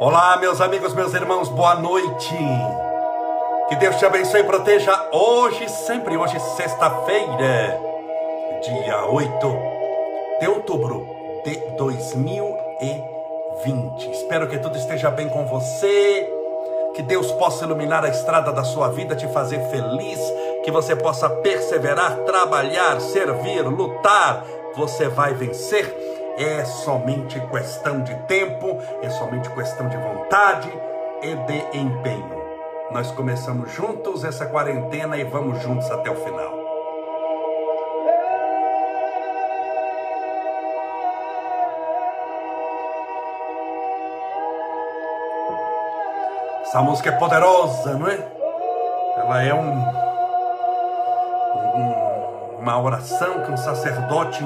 Olá, meus amigos, meus irmãos, boa noite. Que Deus te abençoe e proteja hoje, sempre hoje, sexta-feira, dia 8 de outubro de 2020. Espero que tudo esteja bem com você, que Deus possa iluminar a estrada da sua vida, te fazer feliz, que você possa perseverar, trabalhar, servir, lutar. Você vai vencer é somente questão de tempo, é somente questão de vontade e de empenho. Nós começamos juntos essa quarentena e vamos juntos até o final. Essa música é poderosa, não é? Ela é um, um uma oração que um sacerdote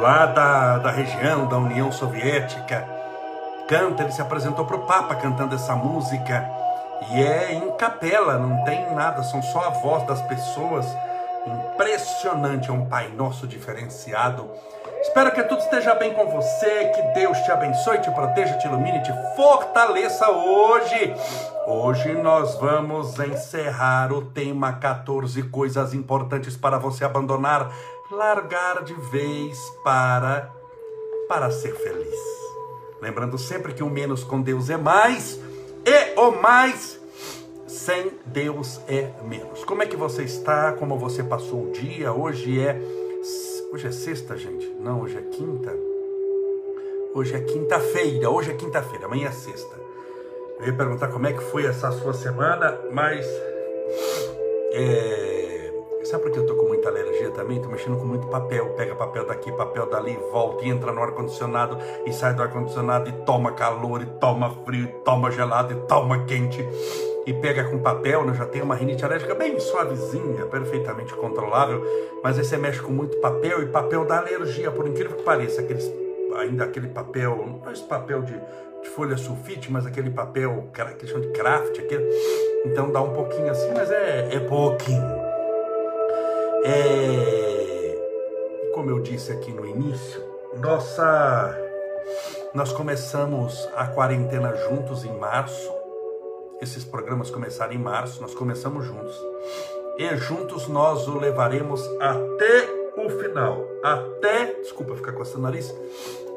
lá da, da região da União Soviética, canta, ele se apresentou para o Papa cantando essa música, e é em capela, não tem nada, são só a voz das pessoas. Impressionante, é um Pai Nosso diferenciado. Espero que tudo esteja bem com você, que Deus te abençoe, te proteja, te ilumine, te fortaleça hoje. Hoje nós vamos encerrar o tema 14 coisas importantes para você abandonar largar de vez para para ser feliz. Lembrando sempre que o menos com Deus é mais e o mais sem Deus é menos. Como é que você está? Como você passou o dia? Hoje é hoje é sexta, gente. Não, hoje é quinta. Hoje é quinta-feira. Hoje é quinta-feira. Amanhã é sexta. Eu ia perguntar como é que foi essa sua semana, mas é Sabe por que eu tô com muita alergia também? Tô mexendo com muito papel. Pega papel daqui, papel dali, volta e entra no ar-condicionado e sai do ar-condicionado e toma calor, e toma frio, e toma gelado, e toma quente. E pega com papel, né? já tem uma rinite alérgica bem suavezinha, perfeitamente controlável. Mas aí você mexe com muito papel e papel dá alergia, por incrível que pareça. Aqueles, ainda aquele papel, não esse papel de, de folha sulfite, mas aquele papel que eles chamam de craft, aquele. Então dá um pouquinho assim, mas é, é pouquinho. É, como eu disse aqui no início, nossa, nós começamos a quarentena juntos em março. Esses programas começaram em março, nós começamos juntos. E juntos nós o levaremos até o final. Até, desculpa ficar coçando o nariz,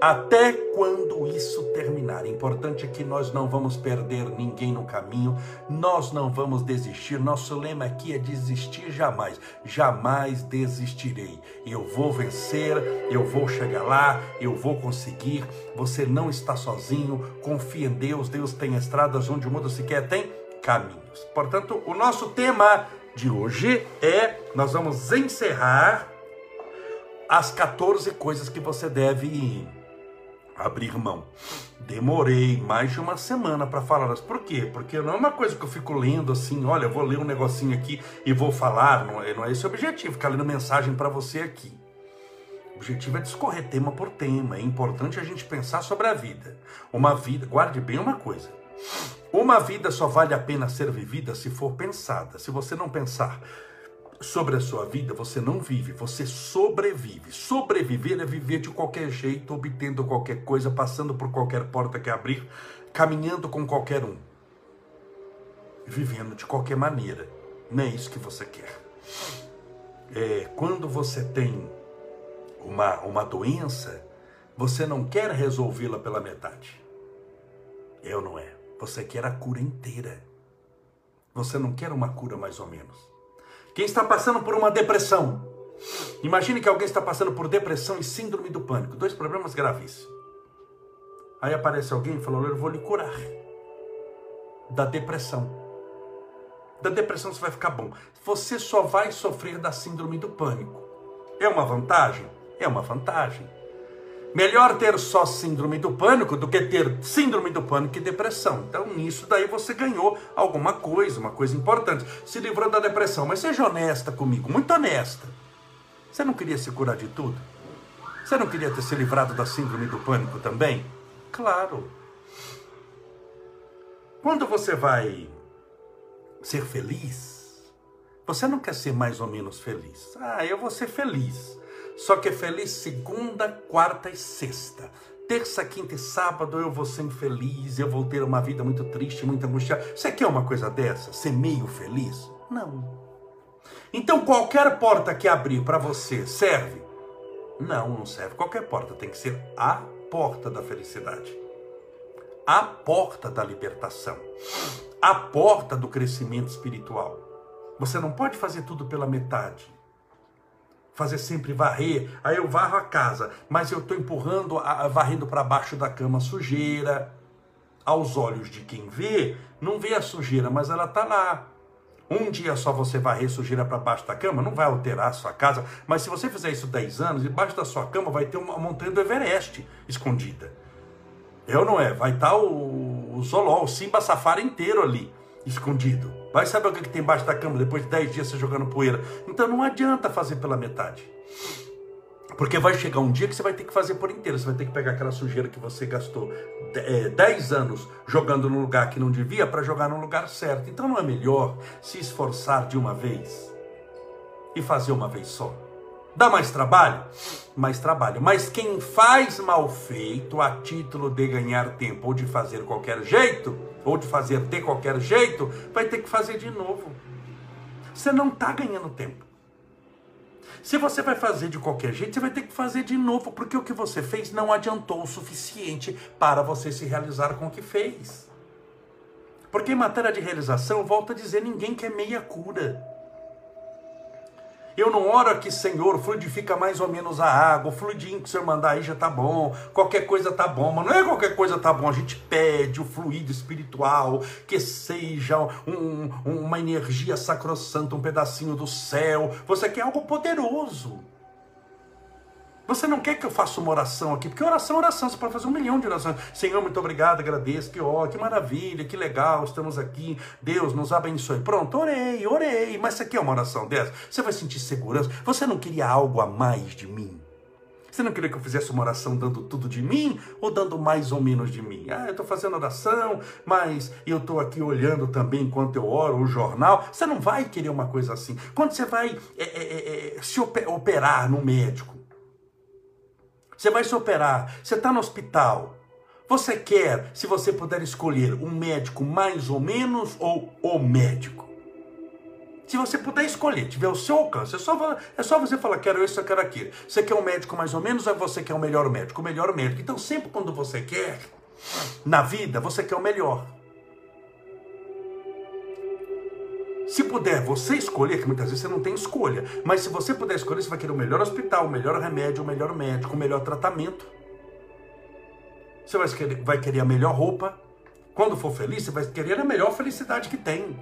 até quando isso terminar. Importante é que nós não vamos perder ninguém no caminho, nós não vamos desistir. Nosso lema aqui é desistir jamais. Jamais desistirei. Eu vou vencer, eu vou chegar lá, eu vou conseguir. Você não está sozinho. Confia em Deus. Deus tem estradas onde o mundo sequer tem caminhos. Portanto, o nosso tema de hoje é: nós vamos encerrar as 14 coisas que você deve abrir mão. Demorei mais de uma semana para falar. Por quê? Porque não é uma coisa que eu fico lendo assim, olha, vou ler um negocinho aqui e vou falar. Não é, não é esse o objetivo, ficar lendo mensagem para você aqui. O objetivo é discorrer tema por tema. É importante a gente pensar sobre a vida. Uma vida, guarde bem uma coisa. Uma vida só vale a pena ser vivida se for pensada. Se você não pensar sobre a sua vida, você não vive, você sobrevive. Sobreviver é viver de qualquer jeito, obtendo qualquer coisa, passando por qualquer porta que abrir, caminhando com qualquer um. Vivendo de qualquer maneira. Não é isso que você quer. É, quando você tem uma, uma doença, você não quer resolvê-la pela metade. Eu não é. Você quer a cura inteira. Você não quer uma cura mais ou menos. Quem está passando por uma depressão. Imagine que alguém está passando por depressão e síndrome do pânico, dois problemas gravíssimos. Aí aparece alguém e fala: Eu vou lhe curar da depressão. Da depressão você vai ficar bom. Você só vai sofrer da síndrome do pânico. É uma vantagem? É uma vantagem. Melhor ter só síndrome do pânico do que ter síndrome do pânico e depressão. Então, nisso daí você ganhou alguma coisa, uma coisa importante. Se livrou da depressão. Mas seja honesta comigo, muito honesta. Você não queria se curar de tudo? Você não queria ter se livrado da síndrome do pânico também? Claro. Quando você vai ser feliz, você não quer ser mais ou menos feliz. Ah, eu vou ser feliz. Só que é feliz segunda, quarta e sexta. terça, quinta e sábado eu vou ser infeliz, eu vou ter uma vida muito triste, muito angustiada. Você quer uma coisa dessa? Ser meio feliz? Não. Então qualquer porta que abrir para você serve? Não, não serve. Qualquer porta tem que ser a porta da felicidade. A porta da libertação. A porta do crescimento espiritual. Você não pode fazer tudo pela metade fazer sempre varrer. Aí eu varro a casa, mas eu estou empurrando, a, varrendo para baixo da cama sujeira. Aos olhos de quem vê, não vê a sujeira, mas ela está lá. Um dia só você varrer sujeira para baixo da cama, não vai alterar a sua casa, mas se você fizer isso 10 anos, debaixo da sua cama vai ter uma montanha do Everest escondida. Eu não é? Vai estar tá o, o Zoló, o Simba Safari inteiro ali escondido. Vai saber o que tem embaixo da cama depois de 10 dias você jogando poeira. Então não adianta fazer pela metade. Porque vai chegar um dia que você vai ter que fazer por inteiro. Você vai ter que pegar aquela sujeira que você gastou é, 10 anos jogando no lugar que não devia para jogar no lugar certo. Então não é melhor se esforçar de uma vez e fazer uma vez só? Dá mais trabalho? Mais trabalho. Mas quem faz mal feito a título de ganhar tempo ou de fazer qualquer jeito, ou de fazer de qualquer jeito, vai ter que fazer de novo. Você não está ganhando tempo. Se você vai fazer de qualquer jeito, você vai ter que fazer de novo, porque o que você fez não adiantou o suficiente para você se realizar com o que fez. Porque em matéria de realização, volto a dizer, ninguém quer meia cura. Eu não oro aqui, Senhor, fluidifica mais ou menos a água, o fluidinho que o Senhor mandar aí já tá bom, qualquer coisa tá bom, mas não é qualquer coisa tá bom, a gente pede o fluido espiritual, que seja um, uma energia sacrossanta, um pedacinho do céu, você quer algo poderoso. Você não quer que eu faça uma oração aqui, porque oração é oração, você pode fazer um milhão de orações. Senhor, muito obrigado, agradeço, que ó, que maravilha, que legal, estamos aqui, Deus nos abençoe. Pronto, orei, orei, mas você quer uma oração dessa? Você vai sentir segurança? Você não queria algo a mais de mim? Você não queria que eu fizesse uma oração dando tudo de mim ou dando mais ou menos de mim? Ah, eu estou fazendo oração, mas eu estou aqui olhando também enquanto eu oro o jornal. Você não vai querer uma coisa assim. Quando você vai é, é, é, se operar no médico, você vai se operar, você está no hospital. Você quer, se você puder escolher, um médico mais ou menos ou o médico? Se você puder escolher, tiver o seu alcance, é só, é só você falar, quero isso, eu quero aquilo. Você quer um médico mais ou menos ou você quer o melhor médico? O melhor médico. Então, sempre quando você quer, na vida, você quer o melhor. Se puder você escolher, que muitas vezes você não tem escolha, mas se você puder escolher, você vai querer o melhor hospital, o melhor remédio, o melhor médico, o melhor tratamento. Você vai querer, vai querer a melhor roupa. Quando for feliz, você vai querer a melhor felicidade que tem.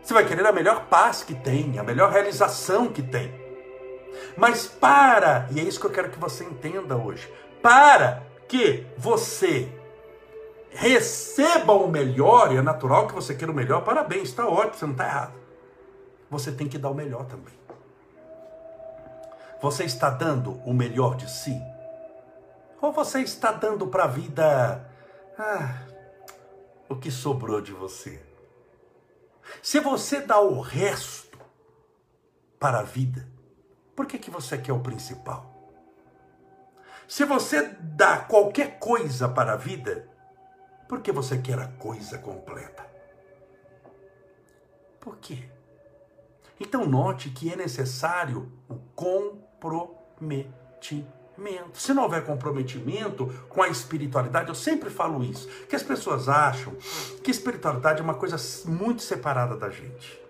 Você vai querer a melhor paz que tem, a melhor realização que tem. Mas para, e é isso que eu quero que você entenda hoje, para que você receba o melhor, e é natural que você queira o melhor, parabéns, está ótimo, você não está errado. Você tem que dar o melhor também. Você está dando o melhor de si? Ou você está dando para a vida ah, o que sobrou de você? Se você dá o resto para a vida, por que, que você quer o principal? Se você dá qualquer coisa para a vida, porque você quer a coisa completa. Por quê? Então note que é necessário o comprometimento. Se não houver comprometimento com a espiritualidade, eu sempre falo isso, que as pessoas acham que espiritualidade é uma coisa muito separada da gente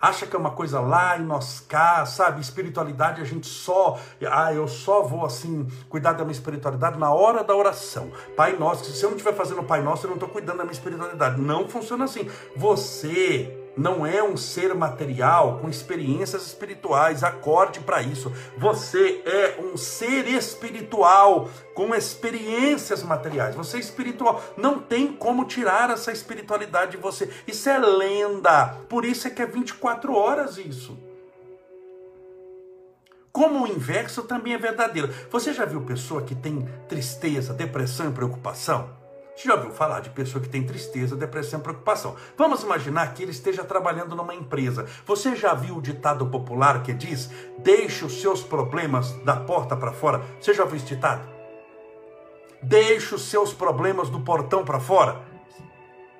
acha que é uma coisa lá em nós cá, sabe? Espiritualidade a gente só, ah, eu só vou assim cuidar da minha espiritualidade na hora da oração. Pai Nosso, se eu não estiver fazendo Pai Nosso, eu não estou cuidando da minha espiritualidade. Não funciona assim. Você não é um ser material com experiências espirituais, acorde para isso. Você é um ser espiritual com experiências materiais. Você é espiritual. Não tem como tirar essa espiritualidade de você. Isso é lenda. Por isso é que é 24 horas isso. Como o inverso também é verdadeiro. Você já viu pessoa que tem tristeza, depressão e preocupação? Você já ouviu falar de pessoa que tem tristeza, depressão, preocupação? Vamos imaginar que ele esteja trabalhando numa empresa. Você já viu o ditado popular que diz: deixe os seus problemas da porta para fora? Você já ouviu esse ditado? Deixe os seus problemas do portão para fora.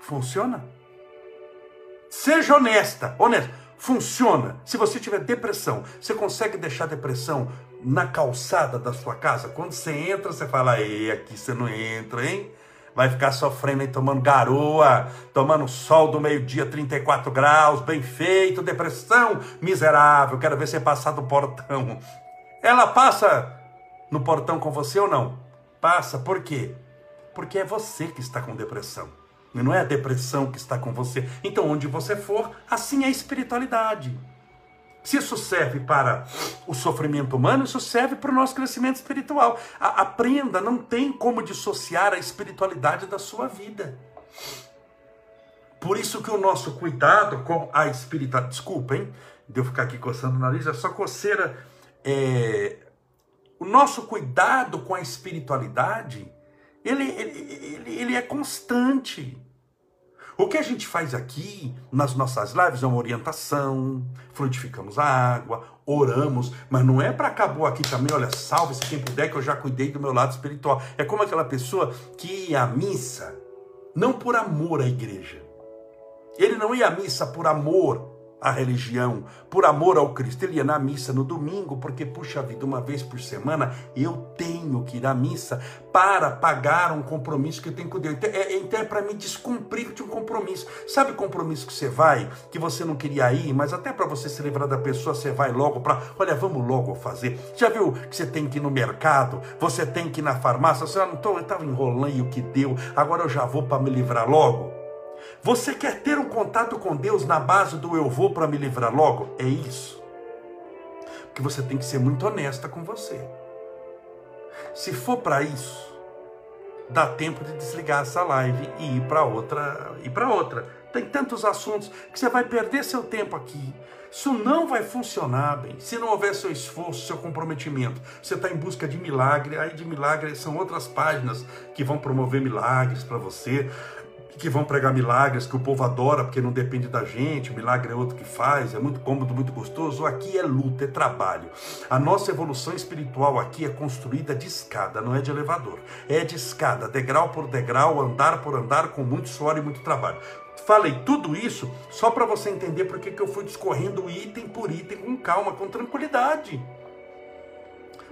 Funciona? Seja honesta, honesta. Funciona. Se você tiver depressão, você consegue deixar depressão na calçada da sua casa? Quando você entra, você fala, ei, aqui você não entra, hein? Vai ficar sofrendo aí, tomando garoa, tomando sol do meio-dia, 34 graus, bem feito, depressão, miserável, quero ver você passar do portão. Ela passa no portão com você ou não? Passa, por quê? Porque é você que está com depressão. Não é a depressão que está com você. Então, onde você for, assim é a espiritualidade. Se isso serve para o sofrimento humano, isso serve para o nosso crescimento espiritual. A, aprenda, não tem como dissociar a espiritualidade da sua vida. Por isso que o nosso cuidado com a espiritualidade. Desculpa, hein? De eu ficar aqui coçando o nariz, é só coceira. É... O nosso cuidado com a espiritualidade, ele, ele, ele, ele é constante. O que a gente faz aqui nas nossas lives é uma orientação, frutificamos a água, oramos, mas não é para acabou aqui também, olha, salve-se quem puder que eu já cuidei do meu lado espiritual. É como aquela pessoa que ia à missa não por amor à igreja. Ele não ia à missa por amor a religião, por amor ao Cristo. Ele ia na missa no domingo, porque, puxa vida, uma vez por semana eu tenho que ir à missa para pagar um compromisso que eu tenho com Deus. Então é, então é para me descumprir de um compromisso. Sabe compromisso que você vai, que você não queria ir, mas até para você se livrar da pessoa, você vai logo para, olha, vamos logo fazer. Já viu que você tem que ir no mercado, você tem que ir na farmácia, você não tô, eu estava enrolando e o que deu, agora eu já vou para me livrar logo. Você quer ter um contato com Deus na base do eu vou para me livrar logo? É isso. Porque você tem que ser muito honesta com você. Se for para isso, dá tempo de desligar essa live e ir para outra, ir para outra. Tem tantos assuntos que você vai perder seu tempo aqui. Isso não vai funcionar bem. Se não houver seu esforço, seu comprometimento, você está em busca de milagre. Aí de milagre são outras páginas que vão promover milagres para você que vão pregar milagres, que o povo adora porque não depende da gente, o milagre é outro que faz, é muito cômodo, muito gostoso. Aqui é luta, é trabalho. A nossa evolução espiritual aqui é construída de escada, não é de elevador. É de escada, degrau por degrau, andar por andar, com muito suor e muito trabalho. Falei tudo isso só para você entender porque que eu fui discorrendo item por item com calma, com tranquilidade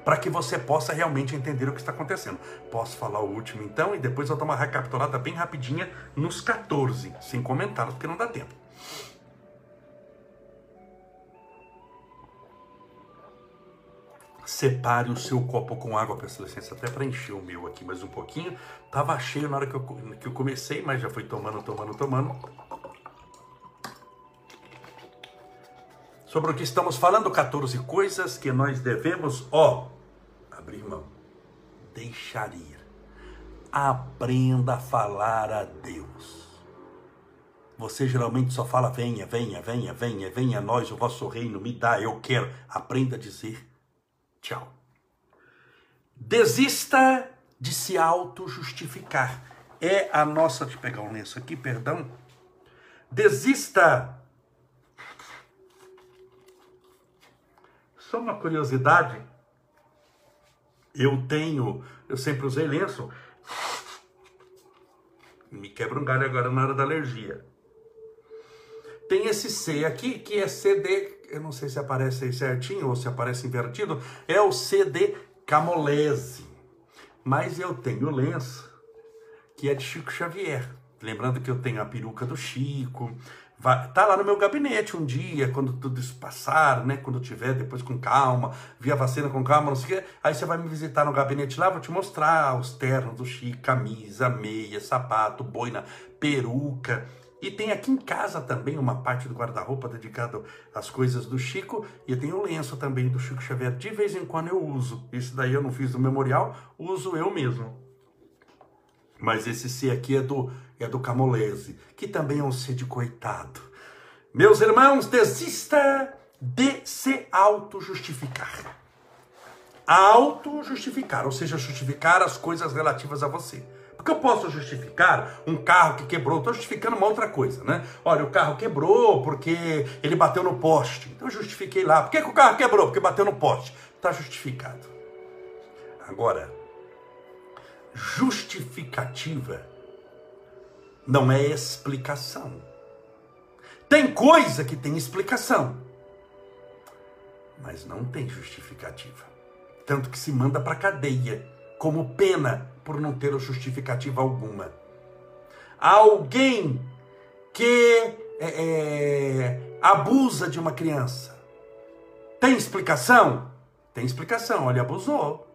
para que você possa realmente entender o que está acontecendo. Posso falar o último então e depois eu dou uma recapitulada bem rapidinha nos 14, sem comentários, porque não dá tempo. Separe o seu copo com água, peço licença até para encher o meu aqui mais um pouquinho. Tava cheio na hora que eu, que eu comecei, mas já fui tomando, tomando, tomando. Sobre o que estamos falando, 14 coisas que nós devemos, ó, abrir mão, deixar ir. Aprenda a falar a Deus. Você geralmente só fala: venha, venha, venha, venha, venha a nós, o vosso reino, me dá, eu quero. Aprenda a dizer tchau. Desista de se auto-justificar. É a nossa. Deixa eu pegar um lenço aqui, perdão. Desista. Só uma curiosidade eu tenho, eu sempre usei lenço. Me quebra um galho agora na hora da alergia. Tem esse C aqui, que é CD, eu não sei se aparece aí certinho ou se aparece invertido, é o CD Camolese. Mas eu tenho lenço que é de Chico Xavier. Lembrando que eu tenho a peruca do Chico, Vai, tá lá no meu gabinete um dia, quando tudo isso passar, né? Quando tiver, depois com calma, via vacina com calma, não sei o quê. Aí você vai me visitar no gabinete lá, vou te mostrar os ternos do Chico, camisa, meia, sapato, boina, peruca. E tem aqui em casa também uma parte do guarda-roupa dedicado às coisas do Chico. E tenho o lenço também do Chico Xavier. De vez em quando eu uso. Esse daí eu não fiz do memorial, uso eu mesmo. Mas esse C aqui é do é do Camolese, que também é um ser de coitado. Meus irmãos, desista de se auto-justificar. Auto-justificar, ou seja, justificar as coisas relativas a você. Porque eu posso justificar um carro que quebrou, estou justificando uma outra coisa, né? Olha, o carro quebrou porque ele bateu no poste. Então eu justifiquei lá. Por que, que o carro quebrou? Porque bateu no poste. Está justificado. Agora, justificativa não é explicação. Tem coisa que tem explicação, mas não tem justificativa. Tanto que se manda para cadeia como pena por não ter justificativa alguma. Alguém que é, é, abusa de uma criança tem explicação? Tem explicação. Olha, abusou.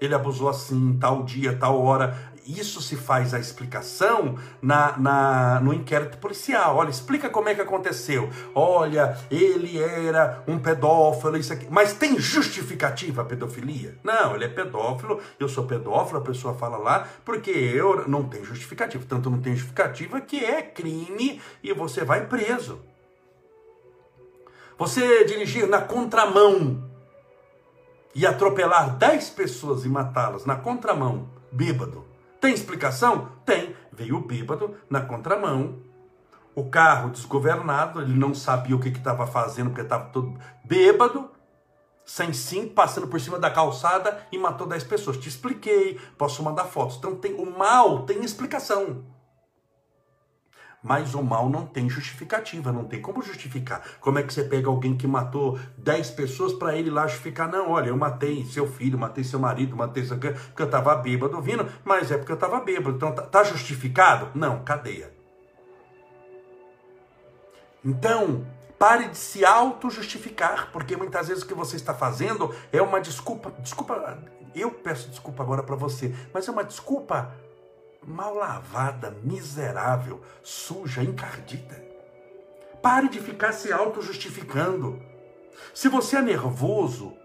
Ele abusou assim, tal dia, tal hora. Isso se faz a explicação na, na, no inquérito policial. Olha, explica como é que aconteceu. Olha, ele era um pedófilo, isso aqui. Mas tem justificativa a pedofilia? Não, ele é pedófilo, eu sou pedófilo, a pessoa fala lá, porque eu não tenho justificativa. Tanto não tem justificativa que é crime e você vai preso. Você dirigir na contramão e atropelar 10 pessoas e matá-las na contramão, bêbado. Tem explicação? Tem. Veio bêbado na contramão. O carro desgovernado, ele não sabia o que estava fazendo, porque estava todo bêbado, sem sim, passando por cima da calçada e matou 10 pessoas. Te expliquei, posso mandar fotos. Então tem o mal tem explicação. Mas o mal não tem justificativa, não tem como justificar. Como é que você pega alguém que matou 10 pessoas para ele lá justificar? Não, olha, eu matei seu filho, matei seu marido, matei seu porque eu estava bêbado vindo, mas é porque eu estava bêbado. Então tá, tá justificado? Não, cadeia. Então, pare de se auto-justificar, porque muitas vezes o que você está fazendo é uma desculpa. Desculpa, eu peço desculpa agora para você, mas é uma desculpa mal lavada, miserável, suja, encardida. Pare de ficar se auto-justificando. Se você é nervoso,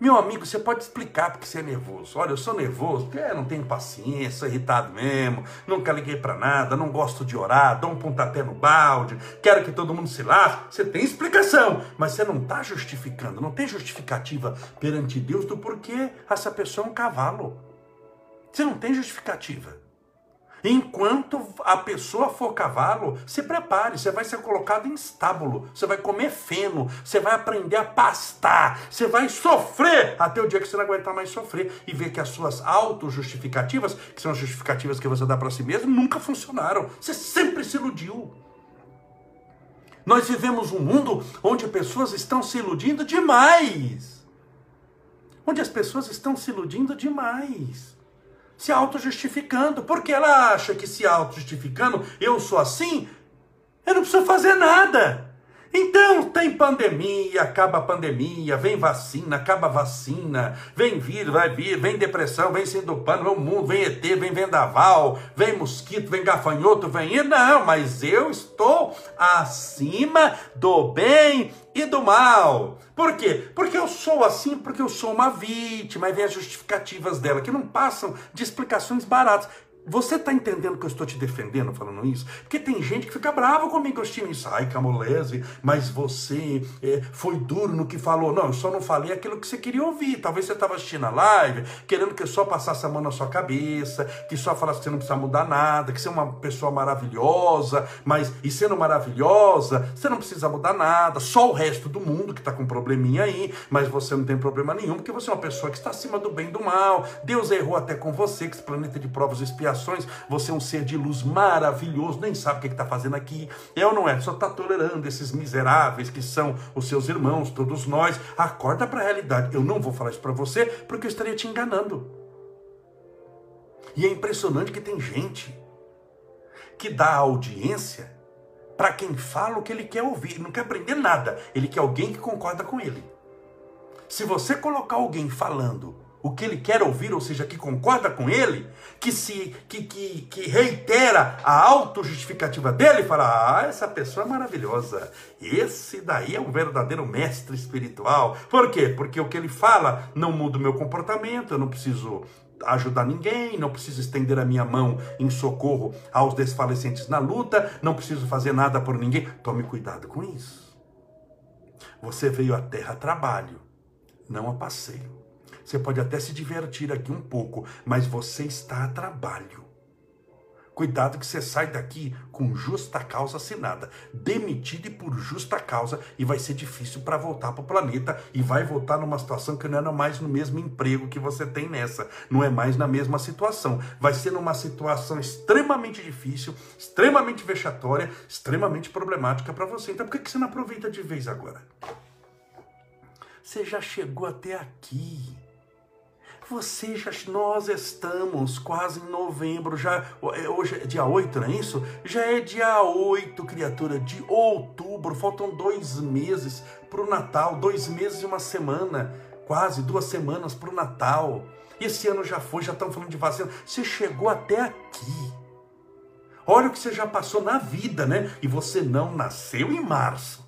meu amigo, você pode explicar porque você é nervoso. Olha, eu sou nervoso porque não tenho paciência, sou irritado mesmo, nunca liguei para nada, não gosto de orar, dou um pontapé no balde, quero que todo mundo se lasque. Você tem explicação, mas você não está justificando, não tem justificativa perante Deus do porquê essa pessoa é um cavalo. Você não tem justificativa. Enquanto a pessoa for cavalo, se prepare, você vai ser colocado em estábulo, você vai comer feno, você vai aprender a pastar, você vai sofrer até o dia que você não aguentar mais sofrer e ver que as suas auto-justificativas, que são as justificativas que você dá para si mesmo, nunca funcionaram. Você sempre se iludiu. Nós vivemos um mundo onde pessoas estão se iludindo demais. Onde as pessoas estão se iludindo demais se auto-justificando, porque ela acha que se auto-justificando, eu sou assim, eu não preciso fazer nada. Então tem pandemia, acaba a pandemia, vem vacina, acaba a vacina, vem vírus, vai vir, vem depressão, vem sendo pano, vem mundo, vem ET, vem vendaval, vem mosquito, vem gafanhoto, vem. Não, mas eu estou acima do bem e do mal. Por quê? Porque eu sou assim, porque eu sou uma vítima, e vem as justificativas dela, que não passam de explicações baratas. Você está entendendo que eu estou te defendendo falando isso? Porque tem gente que fica brava comigo isso. Ai, Camolese, mas você é, foi duro no que falou. Não, eu só não falei aquilo que você queria ouvir. Talvez você estava assistindo a live, querendo que eu só passasse a mão na sua cabeça, que só falasse que você não precisa mudar nada, que você é uma pessoa maravilhosa, mas e sendo maravilhosa, você não precisa mudar nada. Só o resto do mundo que está com probleminha aí, mas você não tem problema nenhum, porque você é uma pessoa que está acima do bem e do mal. Deus errou até com você, que esse planeta de provas e expiações você é um ser de luz maravilhoso, nem sabe o que está fazendo aqui. É ou não é? Só está tolerando esses miseráveis que são os seus irmãos, todos nós. Acorda para a realidade. Eu não vou falar isso para você porque eu estaria te enganando. E é impressionante que tem gente que dá audiência para quem fala o que ele quer ouvir. Ele não quer aprender nada. Ele quer alguém que concorda com ele. Se você colocar alguém falando o que ele quer ouvir, ou seja, que concorda com ele, que se que, que, que reitera a autojustificativa dele e fala: "Ah, essa pessoa é maravilhosa. Esse daí é um verdadeiro mestre espiritual". Por quê? Porque o que ele fala não muda o meu comportamento, eu não preciso ajudar ninguém, não preciso estender a minha mão em socorro aos desfalecentes na luta, não preciso fazer nada por ninguém. Tome cuidado com isso. Você veio à terra a trabalho, não a passeio. Você pode até se divertir aqui um pouco, mas você está a trabalho. Cuidado que você sai daqui com justa causa assinada, demitido e por justa causa, e vai ser difícil para voltar para o planeta e vai voltar numa situação que não é mais no mesmo emprego que você tem nessa, não é mais na mesma situação. Vai ser numa situação extremamente difícil, extremamente vexatória, extremamente problemática para você. Então por que você não aproveita de vez agora? Você já chegou até aqui. Você já, nós estamos quase em novembro, já é, hoje é dia 8, não é isso? Já é dia 8, criatura, de outubro, faltam dois meses para o Natal, dois meses e uma semana, quase duas semanas para o Natal. Esse ano já foi, já estão falando de vacina. Você chegou até aqui. Olha o que você já passou na vida, né? E você não nasceu em março.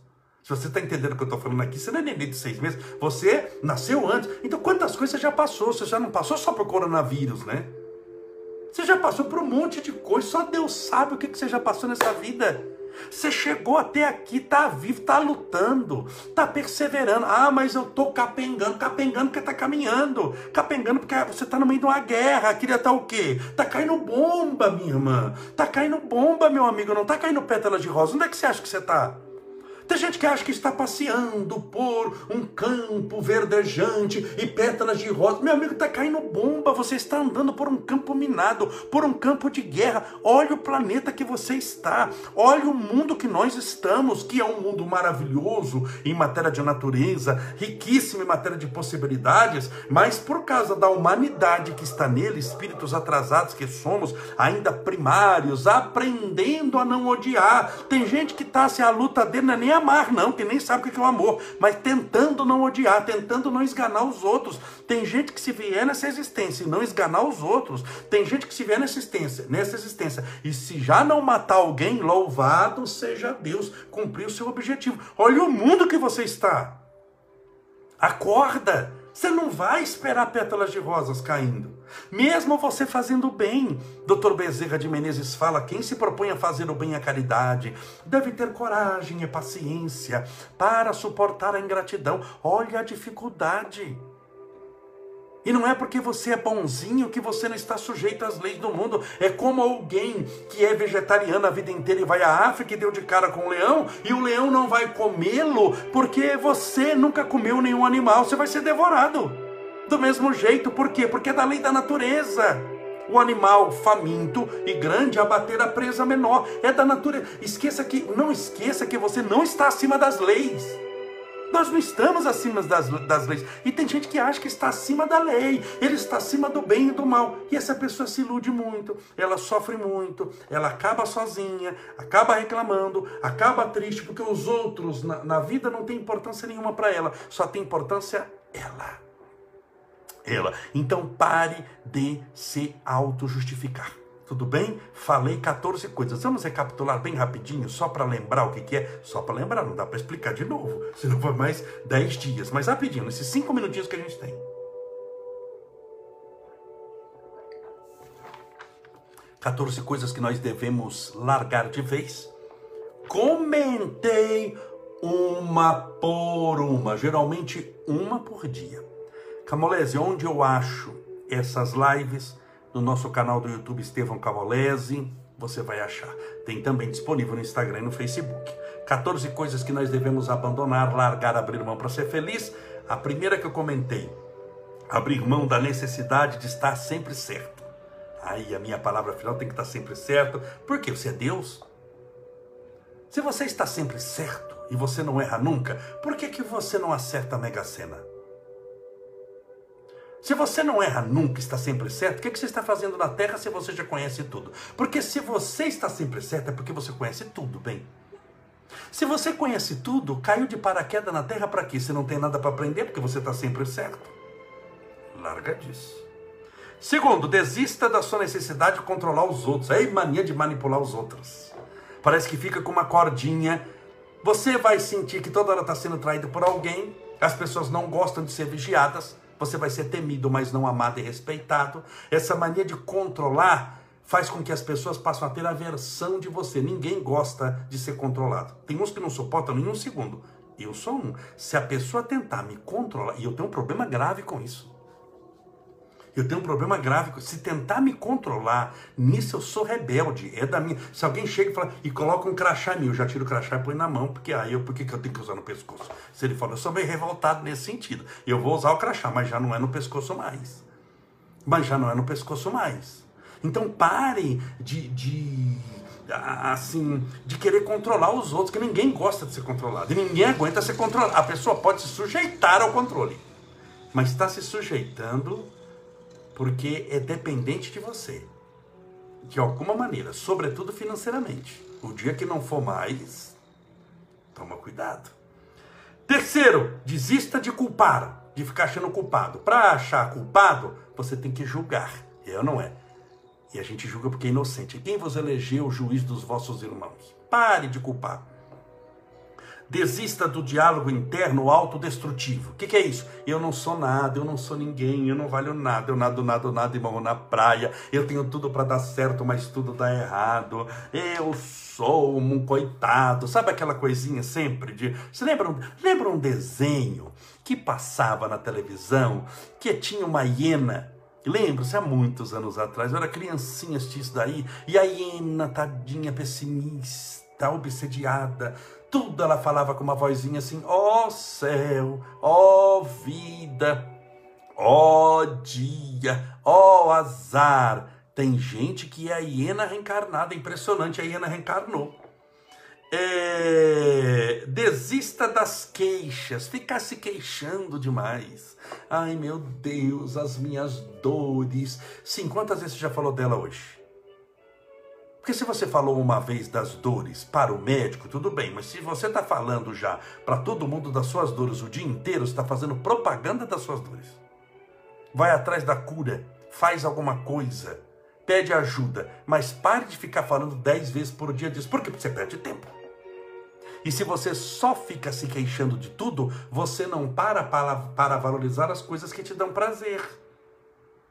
Se você está entendendo o que eu estou falando aqui, você não é neném de seis meses, você nasceu antes. Então, quantas coisas você já passou? Você já não passou só por coronavírus, né? Você já passou por um monte de coisa, só Deus sabe o que, que você já passou nessa vida. Você chegou até aqui, tá vivo, tá lutando, tá perseverando. Ah, mas eu tô capengando, capengando porque tá caminhando, capengando porque você tá no meio de uma guerra. Queria tá o quê? Tá caindo bomba, minha irmã. Tá caindo bomba, meu amigo. Não tá caindo pétalas de rosa. Onde é que você acha que você tá? Tem gente que acha que está passeando por um campo verdejante e pétalas de rosa. Meu amigo, está caindo bomba. Você está andando por um campo minado, por um campo de guerra. Olha o planeta que você está. Olha o mundo que nós estamos, que é um mundo maravilhoso em matéria de natureza, riquíssimo em matéria de possibilidades, mas por causa da humanidade que está nele, espíritos atrasados que somos, ainda primários, aprendendo a não odiar. Tem gente que está se assim, a luta dele não é nem amar, não, que nem sabe o que é o amor, mas tentando não odiar, tentando não esganar os outros. Tem gente que se vier nessa existência e não esganar os outros, tem gente que se vier nessa existência, nessa existência, e se já não matar alguém, louvado seja Deus, cumpriu o seu objetivo. Olha o mundo que você está. Acorda. Você não vai esperar pétalas de rosas caindo. Mesmo você fazendo bem. Dr. Bezerra de Menezes fala: quem se propõe a fazer o bem à caridade deve ter coragem e paciência para suportar a ingratidão. Olha a dificuldade. E não é porque você é bonzinho que você não está sujeito às leis do mundo. É como alguém que é vegetariano a vida inteira e vai à África e deu de cara com o leão, e o leão não vai comê-lo porque você nunca comeu nenhum animal, você vai ser devorado. Do mesmo jeito, por quê? Porque é da lei da natureza. O animal faminto e grande abater a presa menor. É da natureza. Esqueça que, não esqueça que você não está acima das leis. Nós não estamos acima das, das leis. E tem gente que acha que está acima da lei, ele está acima do bem e do mal. E essa pessoa se ilude muito, ela sofre muito, ela acaba sozinha, acaba reclamando, acaba triste, porque os outros na, na vida não tem importância nenhuma para ela, só tem importância ela. Ela. Então pare de se auto-justificar. Tudo bem? Falei 14 coisas. Vamos recapitular bem rapidinho, só para lembrar o que, que é? Só para lembrar, não dá para explicar de novo, senão vai mais 10 dias. Mas rapidinho, nesses 5 minutinhos que a gente tem. Quatorze coisas que nós devemos largar de vez. Comentei uma por uma, geralmente uma por dia. Camolese, onde eu acho essas lives? No nosso canal do YouTube Estevão Cavalese, você vai achar. Tem também disponível no Instagram e no Facebook. 14 coisas que nós devemos abandonar, largar, abrir mão para ser feliz. A primeira que eu comentei, abrir mão da necessidade de estar sempre certo. Aí a minha palavra final tem que estar sempre certo, porque você é Deus. Se você está sempre certo e você não erra nunca, por que, que você não acerta a Mega Sena? Se você não erra nunca, está sempre certo, o que, você está fazendo na Terra se você já conhece tudo? Porque se você está sempre certo, é porque você conhece tudo, bem. Se você conhece tudo, caiu de paraquedas na Terra para quê? Você não tem nada para aprender porque você está sempre certo. Larga disso. Segundo, desista da sua necessidade de controlar os outros. É mania de manipular os outros. Parece que fica com uma cordinha. Você vai sentir que toda hora está sendo traído por alguém. As pessoas não gostam de ser vigiadas você vai ser temido, mas não amado e respeitado. Essa mania de controlar faz com que as pessoas passem a ter aversão de você. Ninguém gosta de ser controlado. Tem uns que não suportam nenhum segundo. Eu sou um. Se a pessoa tentar me controlar, e eu tenho um problema grave com isso. Eu tenho um problema grave. Se tentar me controlar, nisso eu sou rebelde. É da minha. Se alguém chega e fala e coloca um crachá em mim, eu já tiro o crachá e põe na mão, porque aí eu, por que, que eu tenho que usar no pescoço? Se ele fala, eu sou meio revoltado nesse sentido. Eu vou usar o crachá, mas já não é no pescoço mais. Mas já não é no pescoço mais. Então pare de, de assim, de querer controlar os outros, que ninguém gosta de ser controlado. E ninguém aguenta ser controlado. A pessoa pode se sujeitar ao controle. Mas está se sujeitando porque é dependente de você. De alguma maneira, sobretudo financeiramente. O dia que não for mais, toma cuidado. Terceiro, desista de culpar, de ficar achando culpado. Para achar culpado, você tem que julgar. Eu não é. E a gente julga porque é inocente. Quem vos elegeu o juiz dos vossos irmãos? Pare de culpar. Desista do diálogo interno autodestrutivo. O que, que, é isso? Eu não sou nada, eu não sou ninguém, eu não valho nada, eu nado, nado, nada e morro na praia, eu tenho tudo para dar certo, mas tudo dá errado, eu sou um coitado. Sabe aquela coisinha sempre de. Você lembra, lembra um desenho que passava na televisão que tinha uma hiena Lembro-se, há muitos anos atrás, eu era criancinha, assisti isso daí, e a hiena, tadinha, pessimista, obsediada, tudo ela falava com uma vozinha assim: ó oh céu, ó oh vida, ó oh dia, ó azar. Tem gente que é a hiena reencarnada, impressionante, a hiena reencarnou. É, desista das queixas, ficar se queixando demais. Ai meu Deus, as minhas dores. Sim, quantas vezes você já falou dela hoje? Porque se você falou uma vez das dores para o médico, tudo bem, mas se você está falando já para todo mundo das suas dores o dia inteiro, está fazendo propaganda das suas dores. Vai atrás da cura, faz alguma coisa, pede ajuda, mas pare de ficar falando dez vezes por dia disso, porque você perde tempo. E se você só fica se queixando de tudo, você não para para, para valorizar as coisas que te dão prazer.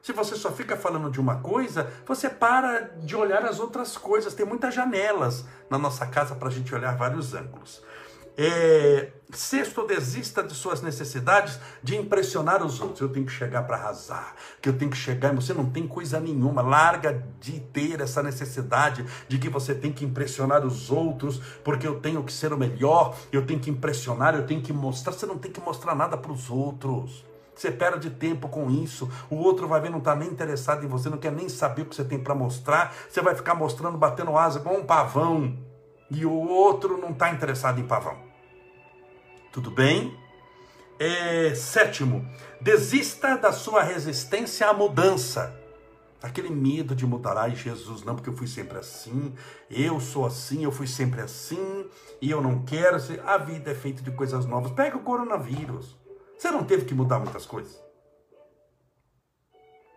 Se você só fica falando de uma coisa, você para de olhar as outras coisas. Tem muitas janelas na nossa casa para a gente olhar vários ângulos. É, sexto, desista de suas necessidades de impressionar os outros. Eu tenho que chegar para arrasar, que eu tenho que chegar, você não tem coisa nenhuma. Larga de ter essa necessidade de que você tem que impressionar os outros, porque eu tenho que ser o melhor, eu tenho que impressionar, eu tenho que mostrar. Você não tem que mostrar nada para os outros. Você perde tempo com isso. O outro vai ver, não está nem interessado em você, não quer nem saber o que você tem para mostrar. Você vai ficar mostrando, batendo asa com um pavão. E o outro não está interessado em pavão. Tudo bem? É, sétimo, desista da sua resistência à mudança. Aquele medo de mudar, ai Jesus, não, porque eu fui sempre assim, eu sou assim, eu fui sempre assim, e eu não quero. A vida é feita de coisas novas. Pega o coronavírus. Você não teve que mudar muitas coisas.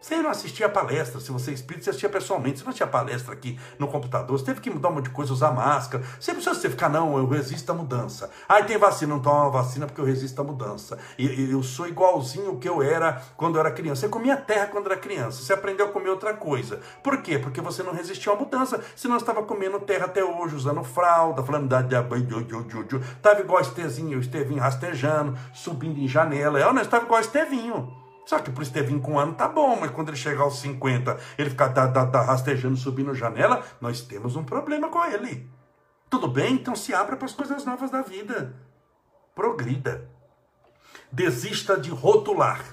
Você não assistia palestra, se você é espírito, você assistia pessoalmente. Você não tinha palestra aqui no computador, você teve que mudar um monte de coisa, usar máscara. Você precisa você ficar, não, eu resisto à mudança. Ah, tem vacina, não toma vacina porque eu resisto à mudança. E, eu sou igualzinho que eu era quando eu era criança. Você comia terra quando era criança, você aprendeu a comer outra coisa. Por quê? Porque você não resistiu à mudança. Senão estava comendo terra até hoje, usando fralda, falando da. Estava igual Estezinho, o Estevinho rastejando, subindo em janela. Eu não estava igual Estevinho. Só que pro Estevinho com um ano tá bom, mas quando ele chegar aos 50, ele ficar da, rastejando, subindo janela, nós temos um problema com ele. Tudo bem? Então se abra para as coisas novas da vida. Progrida. Desista de rotular.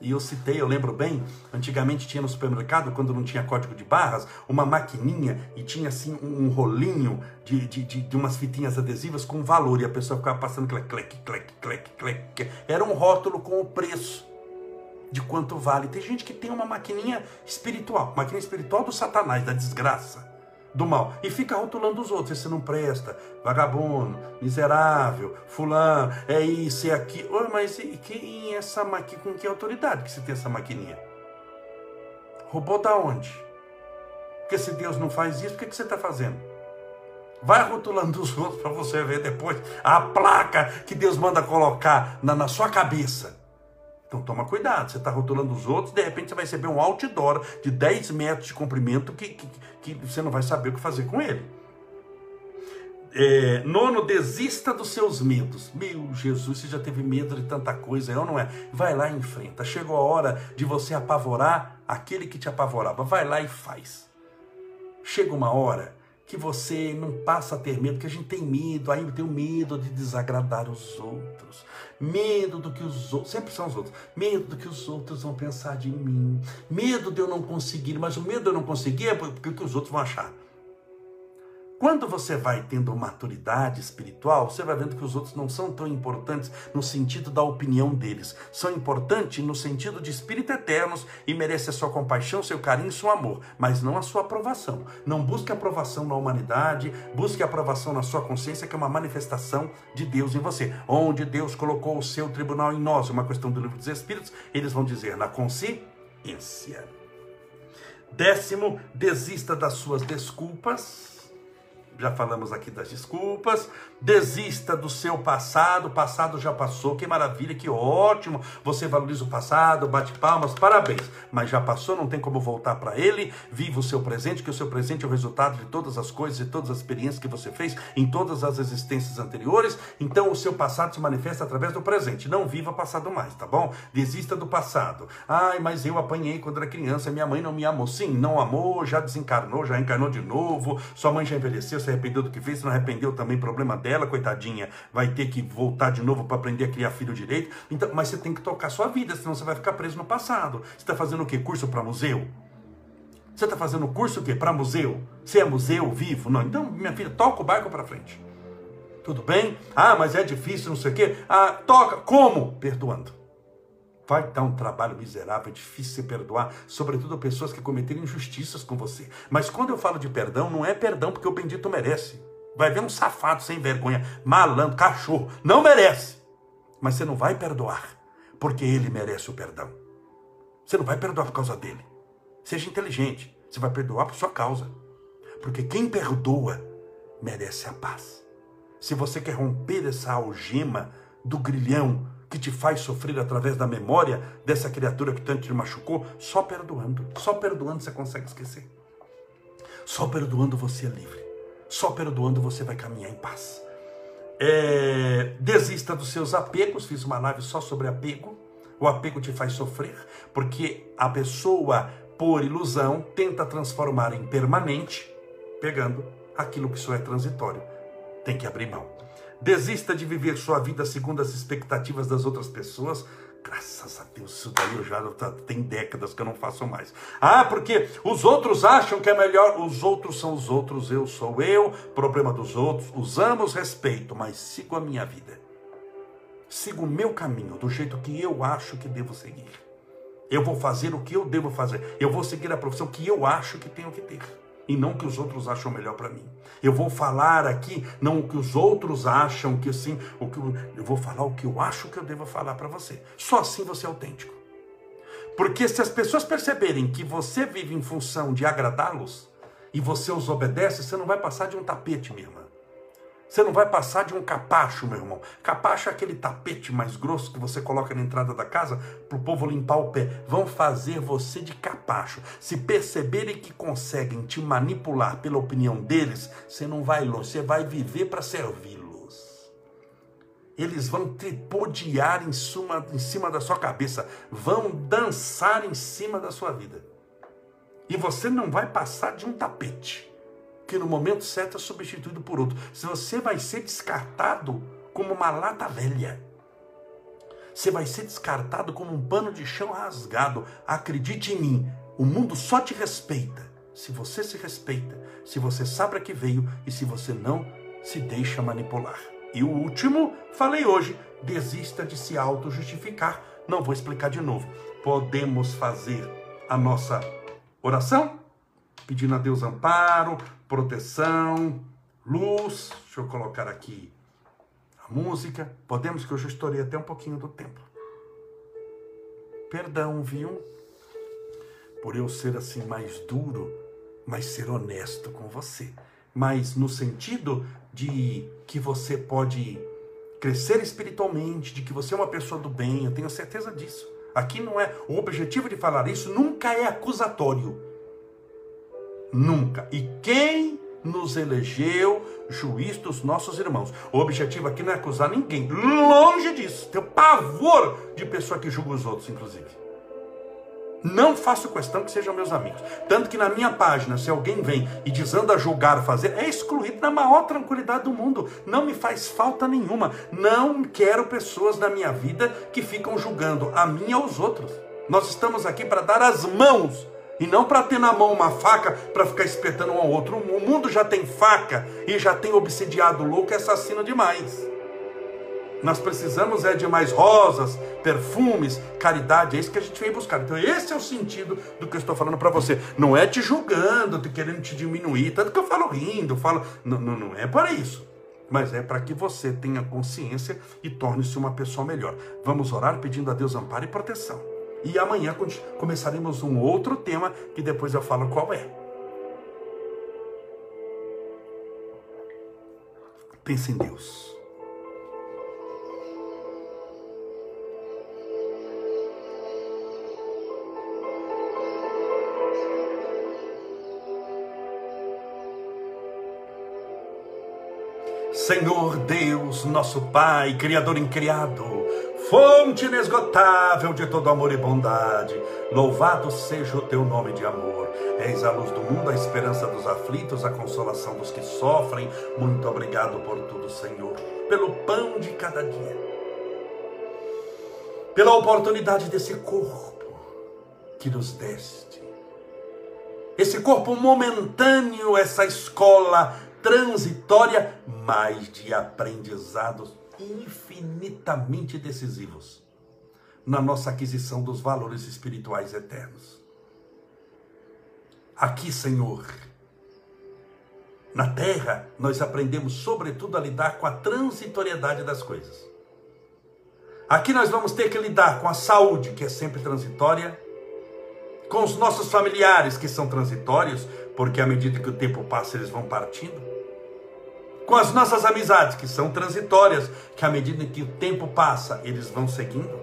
E eu citei, eu lembro bem, antigamente tinha no supermercado, quando não tinha código de barras, uma maquininha e tinha assim um rolinho de, de, de, de umas fitinhas adesivas com valor. E a pessoa ficava passando clec, clec, clec, clec, clec. Era um rótulo com o preço de quanto vale. Tem gente que tem uma maquininha espiritual, maquininha espiritual do satanás, da desgraça, do mal, e fica rotulando os outros. Esse não presta, vagabundo, miserável, fulano, é isso, é aquilo. Oh, mas e quem é essa maquininha? Com que autoridade que você tem essa maquininha? Roubou da onde? Porque se Deus não faz isso, o que, que você está fazendo? Vai rotulando os outros para você ver depois a placa que Deus manda colocar na, na sua cabeça. Então toma cuidado, você está rotulando os outros, de repente você vai receber um outdoor de 10 metros de comprimento que, que, que você não vai saber o que fazer com ele. É, nono, desista dos seus medos. Meu Jesus, você já teve medo de tanta coisa, eu não é? Vai lá e enfrenta. Chegou a hora de você apavorar aquele que te apavorava. Vai lá e faz. Chega uma hora que você não passa a ter medo, que a gente tem medo, aí tem o medo de desagradar os outros, medo do que os outros, sempre são os outros, medo do que os outros vão pensar de mim, medo de eu não conseguir, mas o medo de eu não conseguir é porque os outros vão achar. Quando você vai tendo maturidade espiritual, você vai vendo que os outros não são tão importantes no sentido da opinião deles. São importantes no sentido de espírito eternos e merece a sua compaixão, seu carinho seu amor, mas não a sua aprovação. Não busque aprovação na humanidade, busque aprovação na sua consciência, que é uma manifestação de Deus em você. Onde Deus colocou o seu tribunal em nós, uma questão do livro dos Espíritos, eles vão dizer na consciência. Décimo, desista das suas desculpas já falamos aqui das desculpas. Desista do seu passado, o passado já passou. Que maravilha, que ótimo. Você valoriza o passado, bate palmas, parabéns. Mas já passou, não tem como voltar para ele. Viva o seu presente, que o seu presente é o resultado de todas as coisas e todas as experiências que você fez em todas as existências anteriores. Então o seu passado se manifesta através do presente. Não viva passado mais, tá bom? Desista do passado. Ai, mas eu apanhei quando era criança, minha mãe não me amou. Sim, não amou, já desencarnou, já encarnou de novo. Sua mãe já envelheceu, se arrependeu do que fez, se não arrependeu também, problema dela, coitadinha, vai ter que voltar de novo para aprender a criar filho direito. Então, mas você tem que tocar sua vida, senão você vai ficar preso no passado. Você está fazendo o quê? Curso para museu? Você está fazendo curso o quê? Para museu? Você é museu vivo? Não. Então, minha filha, toca o barco para frente. Tudo bem? Ah, mas é difícil, não sei o quê. Ah, toca. Como? Perdoando. Vai dar um trabalho miserável, é difícil se perdoar, sobretudo pessoas que cometeram injustiças com você. Mas quando eu falo de perdão, não é perdão porque o bendito merece. Vai ver um safado sem vergonha, malandro, cachorro, não merece. Mas você não vai perdoar, porque ele merece o perdão. Você não vai perdoar por causa dele. Seja inteligente, você vai perdoar por sua causa. Porque quem perdoa merece a paz. Se você quer romper essa algema do grilhão que te faz sofrer através da memória dessa criatura que tanto te machucou, só perdoando. Só perdoando você consegue esquecer. Só perdoando você é livre. Só perdoando você vai caminhar em paz. É, desista dos seus apegos. Fiz uma live só sobre apego. O apego te faz sofrer, porque a pessoa, por ilusão, tenta transformar em permanente, pegando aquilo que só é transitório. Tem que abrir mão. Desista de viver sua vida segundo as expectativas das outras pessoas. Graças a Deus, isso daí eu já tem décadas que eu não faço mais. Ah, porque os outros acham que é melhor, os outros são os outros, eu sou eu, problema dos outros. Usamos respeito, mas sigo a minha vida. Sigo o meu caminho, do jeito que eu acho que devo seguir. Eu vou fazer o que eu devo fazer. Eu vou seguir a profissão que eu acho que tenho que ter e não o que os outros acham melhor para mim. Eu vou falar aqui não o que os outros acham que sim, o que eu, eu vou falar o que eu acho que eu devo falar para você. Só assim você é autêntico. Porque se as pessoas perceberem que você vive em função de agradá-los e você os obedece, você não vai passar de um tapete, minha irmã. Você não vai passar de um capacho, meu irmão. Capacho é aquele tapete mais grosso que você coloca na entrada da casa para o povo limpar o pé. Vão fazer você de capacho. Se perceberem que conseguem te manipular pela opinião deles, você não vai longe. Você vai viver para servi-los. Eles vão tripodiar em em cima da sua cabeça. Vão dançar em cima da sua vida. E você não vai passar de um tapete que no momento certo é substituído por outro. Se você vai ser descartado como uma lata velha. Você vai ser descartado como um pano de chão rasgado. Acredite em mim, o mundo só te respeita se você se respeita, se você sabe a que veio e se você não se deixa manipular. E o último, falei hoje, desista de se auto-justificar. Não vou explicar de novo. Podemos fazer a nossa oração? Pedindo a Deus amparo, proteção, luz. Deixa eu colocar aqui a música. Podemos que eu já estourei até um pouquinho do tempo. Perdão, viu? Por eu ser assim mais duro, mas ser honesto com você. Mas no sentido de que você pode crescer espiritualmente, de que você é uma pessoa do bem, eu tenho certeza disso. Aqui não é. O objetivo de falar isso nunca é acusatório. Nunca. E quem nos elegeu juiz dos nossos irmãos. O objetivo aqui não é acusar ninguém, longe disso. Tenho pavor de pessoa que julga os outros, inclusive. Não faço questão que sejam meus amigos. Tanto que na minha página, se alguém vem e desanda julgar, fazer, é excluído na maior tranquilidade do mundo. Não me faz falta nenhuma. Não quero pessoas na minha vida que ficam julgando a mim e aos outros. Nós estamos aqui para dar as mãos e não para ter na mão uma faca para ficar espetando um ao outro. O mundo já tem faca e já tem obsidiado louco e assassino demais. Nós precisamos é de mais rosas, perfumes, caridade. É isso que a gente vem buscar. Então, esse é o sentido do que eu estou falando para você. Não é te julgando, te querendo te diminuir. Tanto que eu falo rindo, falo. Não, não, não é para isso. Mas é para que você tenha consciência e torne-se uma pessoa melhor. Vamos orar pedindo a Deus amparo e proteção. E amanhã começaremos um outro tema que depois eu falo qual é. Pense em Deus. Senhor Deus, nosso Pai, Criador incriado, fonte inesgotável de todo amor e bondade, louvado seja o teu nome de amor. És a luz do mundo, a esperança dos aflitos, a consolação dos que sofrem. Muito obrigado por tudo, Senhor, pelo pão de cada dia, pela oportunidade desse corpo que nos deste. Esse corpo momentâneo, essa escola transitória, mas de aprendizados infinitamente decisivos na nossa aquisição dos valores espirituais eternos. Aqui, Senhor, na terra, nós aprendemos sobretudo a lidar com a transitoriedade das coisas. Aqui nós vamos ter que lidar com a saúde, que é sempre transitória, com os nossos familiares, que são transitórios, porque à medida que o tempo passa eles vão partindo com as nossas amizades, que são transitórias, que à medida que o tempo passa, eles vão seguindo.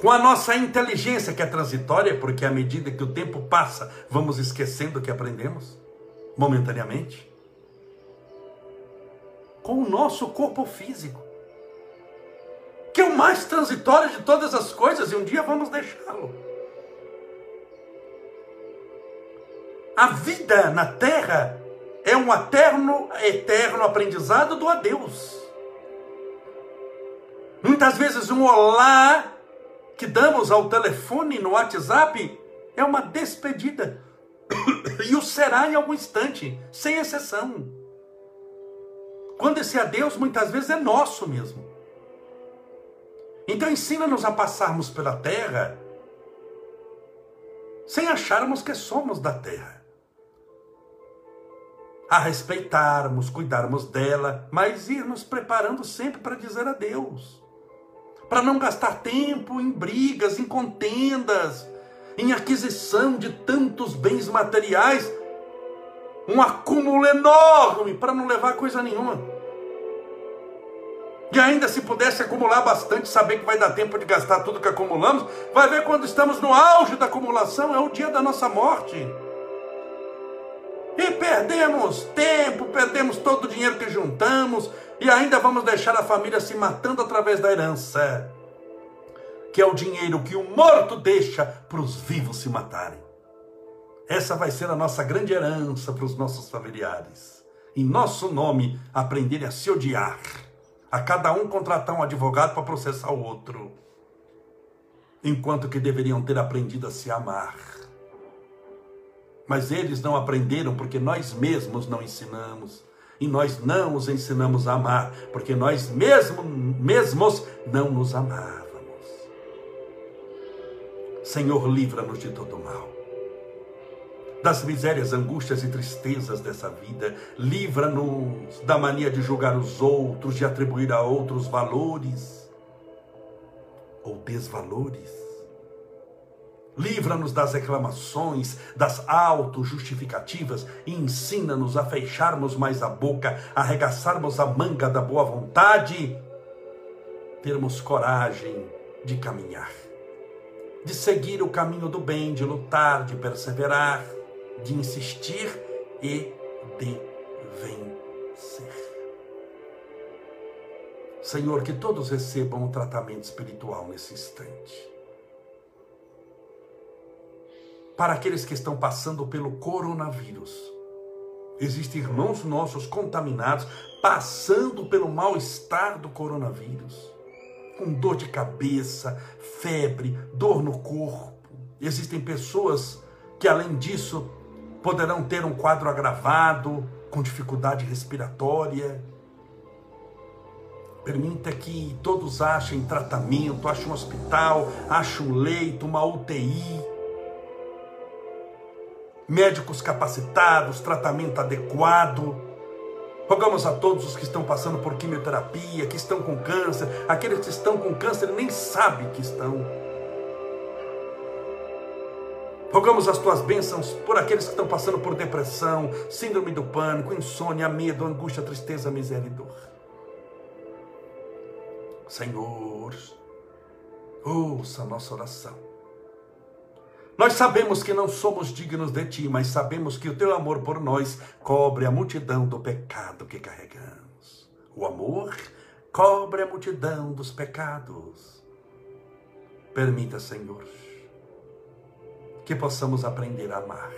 Com a nossa inteligência, que é transitória, porque à medida que o tempo passa, vamos esquecendo o que aprendemos, momentaneamente. Com o nosso corpo físico, que é o mais transitório de todas as coisas, e um dia vamos deixá-lo. A vida na terra é um eterno, eterno aprendizado do adeus. Muitas vezes um olá que damos ao telefone no WhatsApp é uma despedida. E o será em algum instante, sem exceção. Quando esse adeus muitas vezes é nosso mesmo. Então ensina-nos a passarmos pela terra sem acharmos que somos da terra a respeitarmos, cuidarmos dela, mas ir nos preparando sempre para dizer adeus. Para não gastar tempo em brigas, em contendas, em aquisição de tantos bens materiais, um acúmulo enorme para não levar coisa nenhuma. E ainda se pudesse acumular bastante, saber que vai dar tempo de gastar tudo que acumulamos, vai ver quando estamos no auge da acumulação, é o dia da nossa morte. Perdemos tempo, perdemos todo o dinheiro que juntamos e ainda vamos deixar a família se matando através da herança, que é o dinheiro que o morto deixa para os vivos se matarem. Essa vai ser a nossa grande herança para os nossos familiares. Em nosso nome, aprenderem a se odiar, a cada um contratar um advogado para processar o outro, enquanto que deveriam ter aprendido a se amar mas eles não aprenderam porque nós mesmos não ensinamos. E nós não os ensinamos a amar, porque nós mesmo, mesmos não nos amávamos. Senhor, livra-nos de todo mal. Das misérias, angústias e tristezas dessa vida, livra-nos da mania de julgar os outros, de atribuir a outros valores ou desvalores Livra-nos das reclamações, das autojustificativas e ensina-nos a fecharmos mais a boca, arregaçarmos a manga da boa vontade, termos coragem de caminhar, de seguir o caminho do bem, de lutar, de perseverar, de insistir e de vencer. Senhor, que todos recebam um tratamento espiritual nesse instante. Para aqueles que estão passando pelo coronavírus, existem irmãos nossos contaminados, passando pelo mal-estar do coronavírus, com dor de cabeça, febre, dor no corpo. Existem pessoas que, além disso, poderão ter um quadro agravado, com dificuldade respiratória Permita que todos achem tratamento, achem um hospital, achem um leito, uma UTI. Médicos capacitados, tratamento adequado. Rogamos a todos os que estão passando por quimioterapia, que estão com câncer, aqueles que estão com câncer nem sabem que estão. Rogamos as tuas bênçãos por aqueles que estão passando por depressão, síndrome do pânico, insônia, medo, angústia, tristeza, miséria e dor. Senhor, ouça a nossa oração. Nós sabemos que não somos dignos de ti, mas sabemos que o teu amor por nós cobre a multidão do pecado que carregamos. O amor cobre a multidão dos pecados. Permita, Senhor, que possamos aprender a amar.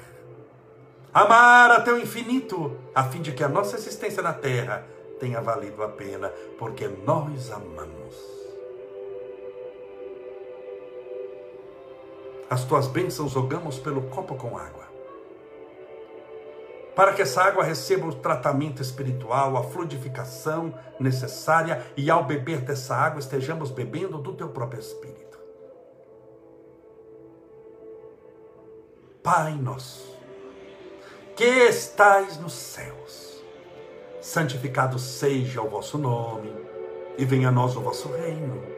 Amar até o infinito, a fim de que a nossa existência na terra tenha valido a pena, porque nós amamos. As tuas bênçãos jogamos pelo copo com água. Para que essa água receba o tratamento espiritual, a fluidificação necessária e ao beber dessa água estejamos bebendo do teu próprio espírito. Pai nosso, que estais nos céus, santificado seja o vosso nome, e venha a nós o vosso reino.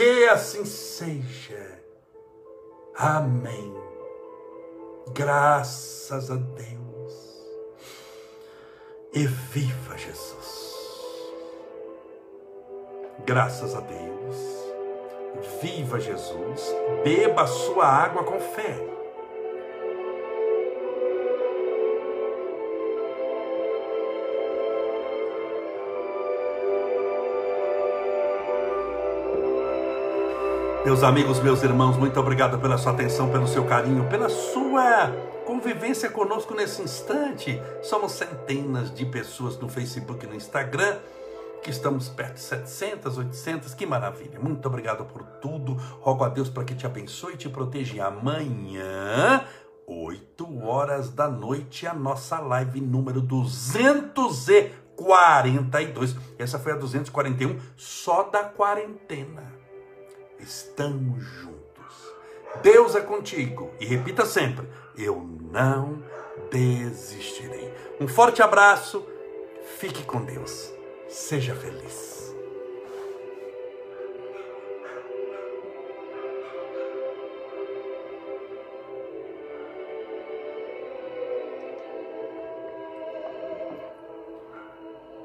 Que assim seja. Amém. Graças a Deus. E viva Jesus. Graças a Deus. Viva Jesus. Beba a sua água com fé. Meus amigos, meus irmãos, muito obrigado pela sua atenção, pelo seu carinho, pela sua convivência conosco nesse instante. Somos centenas de pessoas no Facebook e no Instagram, que estamos perto de 700, 800, que maravilha. Muito obrigado por tudo. Rogo a Deus para que te abençoe e te proteja. Amanhã, 8 horas da noite, a nossa live número 242. Essa foi a 241 só da quarentena estamos juntos. Deus é contigo e repita sempre: eu não desistirei. Um forte abraço, fique com Deus, seja feliz.